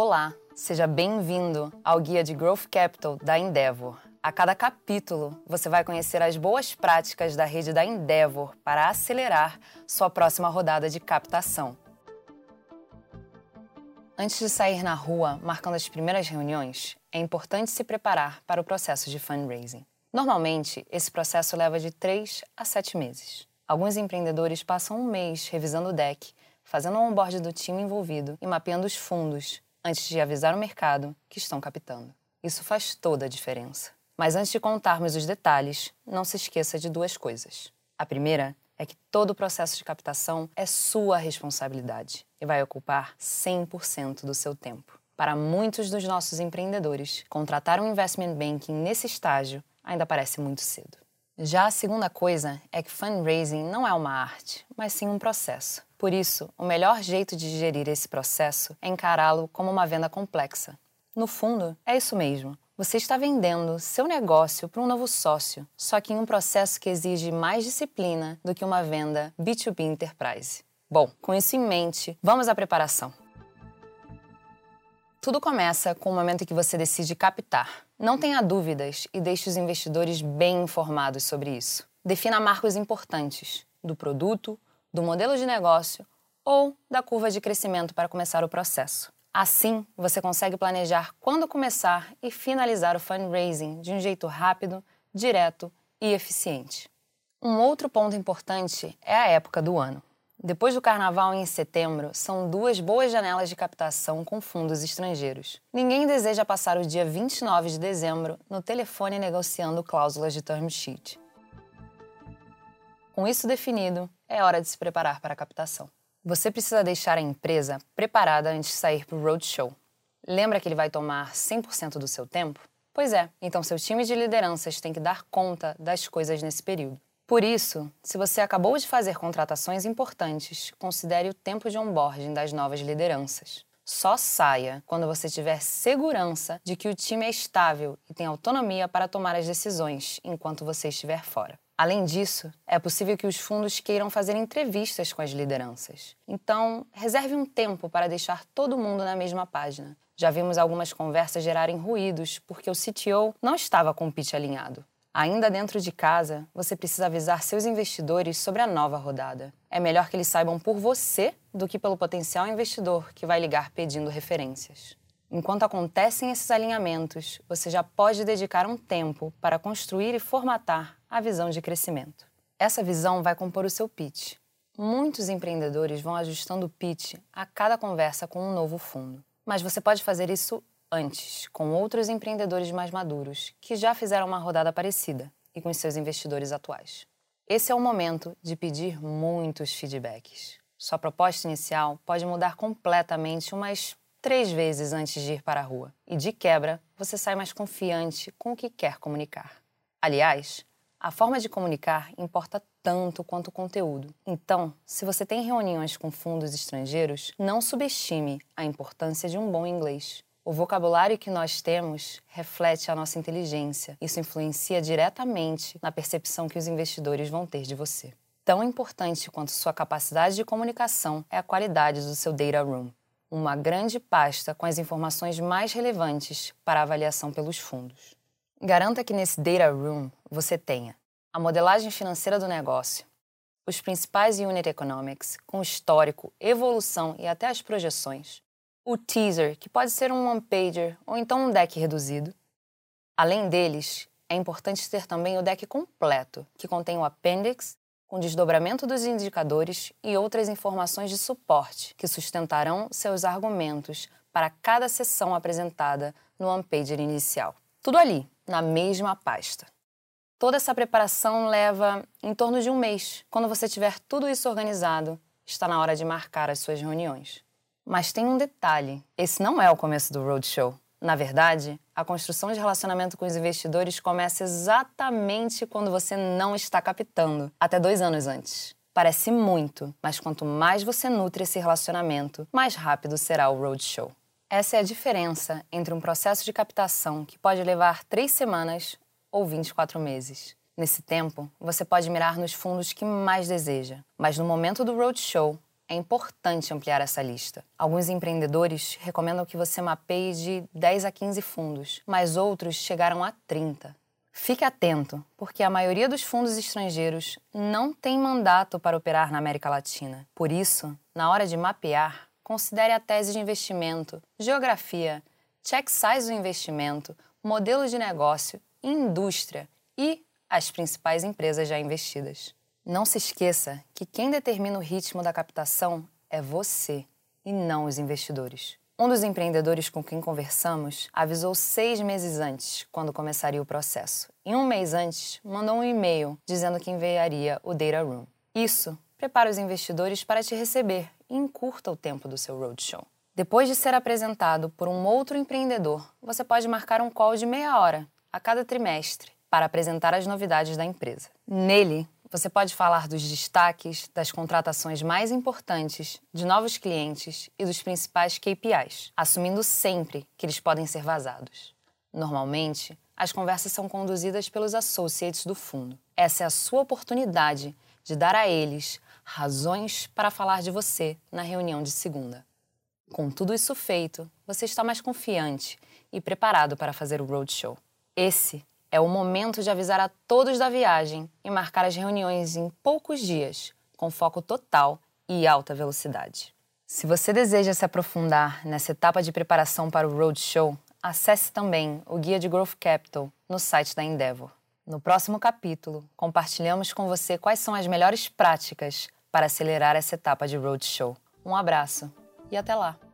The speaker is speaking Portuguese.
Olá, seja bem-vindo ao Guia de Growth Capital da Endeavor. A cada capítulo, você vai conhecer as boas práticas da rede da Endeavor para acelerar sua próxima rodada de captação. Antes de sair na rua marcando as primeiras reuniões, é importante se preparar para o processo de fundraising. Normalmente, esse processo leva de 3 a 7 meses. Alguns empreendedores passam um mês revisando o deck, fazendo o onboard do time envolvido e mapeando os fundos antes de avisar o mercado que estão captando. Isso faz toda a diferença. Mas antes de contarmos os detalhes, não se esqueça de duas coisas. A primeira é que todo o processo de captação é sua responsabilidade e vai ocupar 100% do seu tempo. Para muitos dos nossos empreendedores, contratar um investment banking nesse estágio ainda parece muito cedo. Já a segunda coisa é que fundraising não é uma arte, mas sim um processo. Por isso, o melhor jeito de gerir esse processo é encará-lo como uma venda complexa. No fundo, é isso mesmo. Você está vendendo seu negócio para um novo sócio, só que em um processo que exige mais disciplina do que uma venda B2B Enterprise. Bom, com isso em mente, vamos à preparação. Tudo começa com o momento em que você decide captar. Não tenha dúvidas e deixe os investidores bem informados sobre isso. Defina marcos importantes do produto, do modelo de negócio ou da curva de crescimento para começar o processo. Assim, você consegue planejar quando começar e finalizar o fundraising de um jeito rápido, direto e eficiente. Um outro ponto importante é a época do ano. Depois do carnaval em setembro, são duas boas janelas de captação com fundos estrangeiros. Ninguém deseja passar o dia 29 de dezembro no telefone negociando cláusulas de term sheet. Com isso definido, é hora de se preparar para a captação. Você precisa deixar a empresa preparada antes de sair para o roadshow. Lembra que ele vai tomar 100% do seu tempo? Pois é, então seu time de lideranças tem que dar conta das coisas nesse período. Por isso, se você acabou de fazer contratações importantes, considere o tempo de onboarding das novas lideranças. Só saia quando você tiver segurança de que o time é estável e tem autonomia para tomar as decisões enquanto você estiver fora. Além disso, é possível que os fundos queiram fazer entrevistas com as lideranças. Então, reserve um tempo para deixar todo mundo na mesma página. Já vimos algumas conversas gerarem ruídos porque o CTO não estava com o pitch alinhado. Ainda dentro de casa, você precisa avisar seus investidores sobre a nova rodada. É melhor que eles saibam por você do que pelo potencial investidor que vai ligar pedindo referências. Enquanto acontecem esses alinhamentos, você já pode dedicar um tempo para construir e formatar a visão de crescimento. Essa visão vai compor o seu pitch. Muitos empreendedores vão ajustando o pitch a cada conversa com um novo fundo. Mas você pode fazer isso antes, com outros empreendedores mais maduros que já fizeram uma rodada parecida e com seus investidores atuais. Esse é o momento de pedir muitos feedbacks. Sua proposta inicial pode mudar completamente umas três vezes antes de ir para a rua. E de quebra, você sai mais confiante com o que quer comunicar. Aliás, a forma de comunicar importa tanto quanto o conteúdo. Então, se você tem reuniões com fundos estrangeiros, não subestime a importância de um bom inglês. O vocabulário que nós temos reflete a nossa inteligência. Isso influencia diretamente na percepção que os investidores vão ter de você. Tão importante quanto sua capacidade de comunicação é a qualidade do seu data room uma grande pasta com as informações mais relevantes para avaliação pelos fundos. Garanta que nesse Data Room você tenha a modelagem financeira do negócio, os principais unit economics, com histórico, evolução e até as projeções, o teaser, que pode ser um one-pager ou então um deck reduzido. Além deles, é importante ter também o deck completo, que contém o appendix com desdobramento dos indicadores e outras informações de suporte que sustentarão seus argumentos para cada sessão apresentada no one-pager inicial. Tudo ali, na mesma pasta. Toda essa preparação leva em torno de um mês. Quando você tiver tudo isso organizado, está na hora de marcar as suas reuniões. Mas tem um detalhe: esse não é o começo do roadshow. Na verdade, a construção de relacionamento com os investidores começa exatamente quando você não está captando, até dois anos antes. Parece muito, mas quanto mais você nutre esse relacionamento, mais rápido será o roadshow. Essa é a diferença entre um processo de captação que pode levar três semanas ou 24 meses. Nesse tempo, você pode mirar nos fundos que mais deseja, mas no momento do roadshow, é importante ampliar essa lista. Alguns empreendedores recomendam que você mapeie de 10 a 15 fundos, mas outros chegaram a 30. Fique atento, porque a maioria dos fundos estrangeiros não tem mandato para operar na América Latina. Por isso, na hora de mapear, considere a tese de investimento, geografia, check size do investimento, modelo de negócio, indústria e as principais empresas já investidas. Não se esqueça que quem determina o ritmo da captação é você e não os investidores. Um dos empreendedores com quem conversamos avisou seis meses antes, quando começaria o processo. E um mês antes, mandou um e-mail dizendo que enviaria o Data Room. Isso prepara os investidores para te receber e encurta o tempo do seu roadshow. Depois de ser apresentado por um outro empreendedor, você pode marcar um call de meia hora a cada trimestre para apresentar as novidades da empresa. Nele, você pode falar dos destaques, das contratações mais importantes, de novos clientes e dos principais KPIs, assumindo sempre que eles podem ser vazados. Normalmente, as conversas são conduzidas pelos associates do fundo. Essa é a sua oportunidade de dar a eles razões para falar de você na reunião de segunda. Com tudo isso feito, você está mais confiante e preparado para fazer o roadshow. Esse é o momento de avisar a todos da viagem e marcar as reuniões em poucos dias, com foco total e alta velocidade. Se você deseja se aprofundar nessa etapa de preparação para o Roadshow, acesse também o Guia de Growth Capital no site da Endeavor. No próximo capítulo, compartilhamos com você quais são as melhores práticas para acelerar essa etapa de Roadshow. Um abraço e até lá!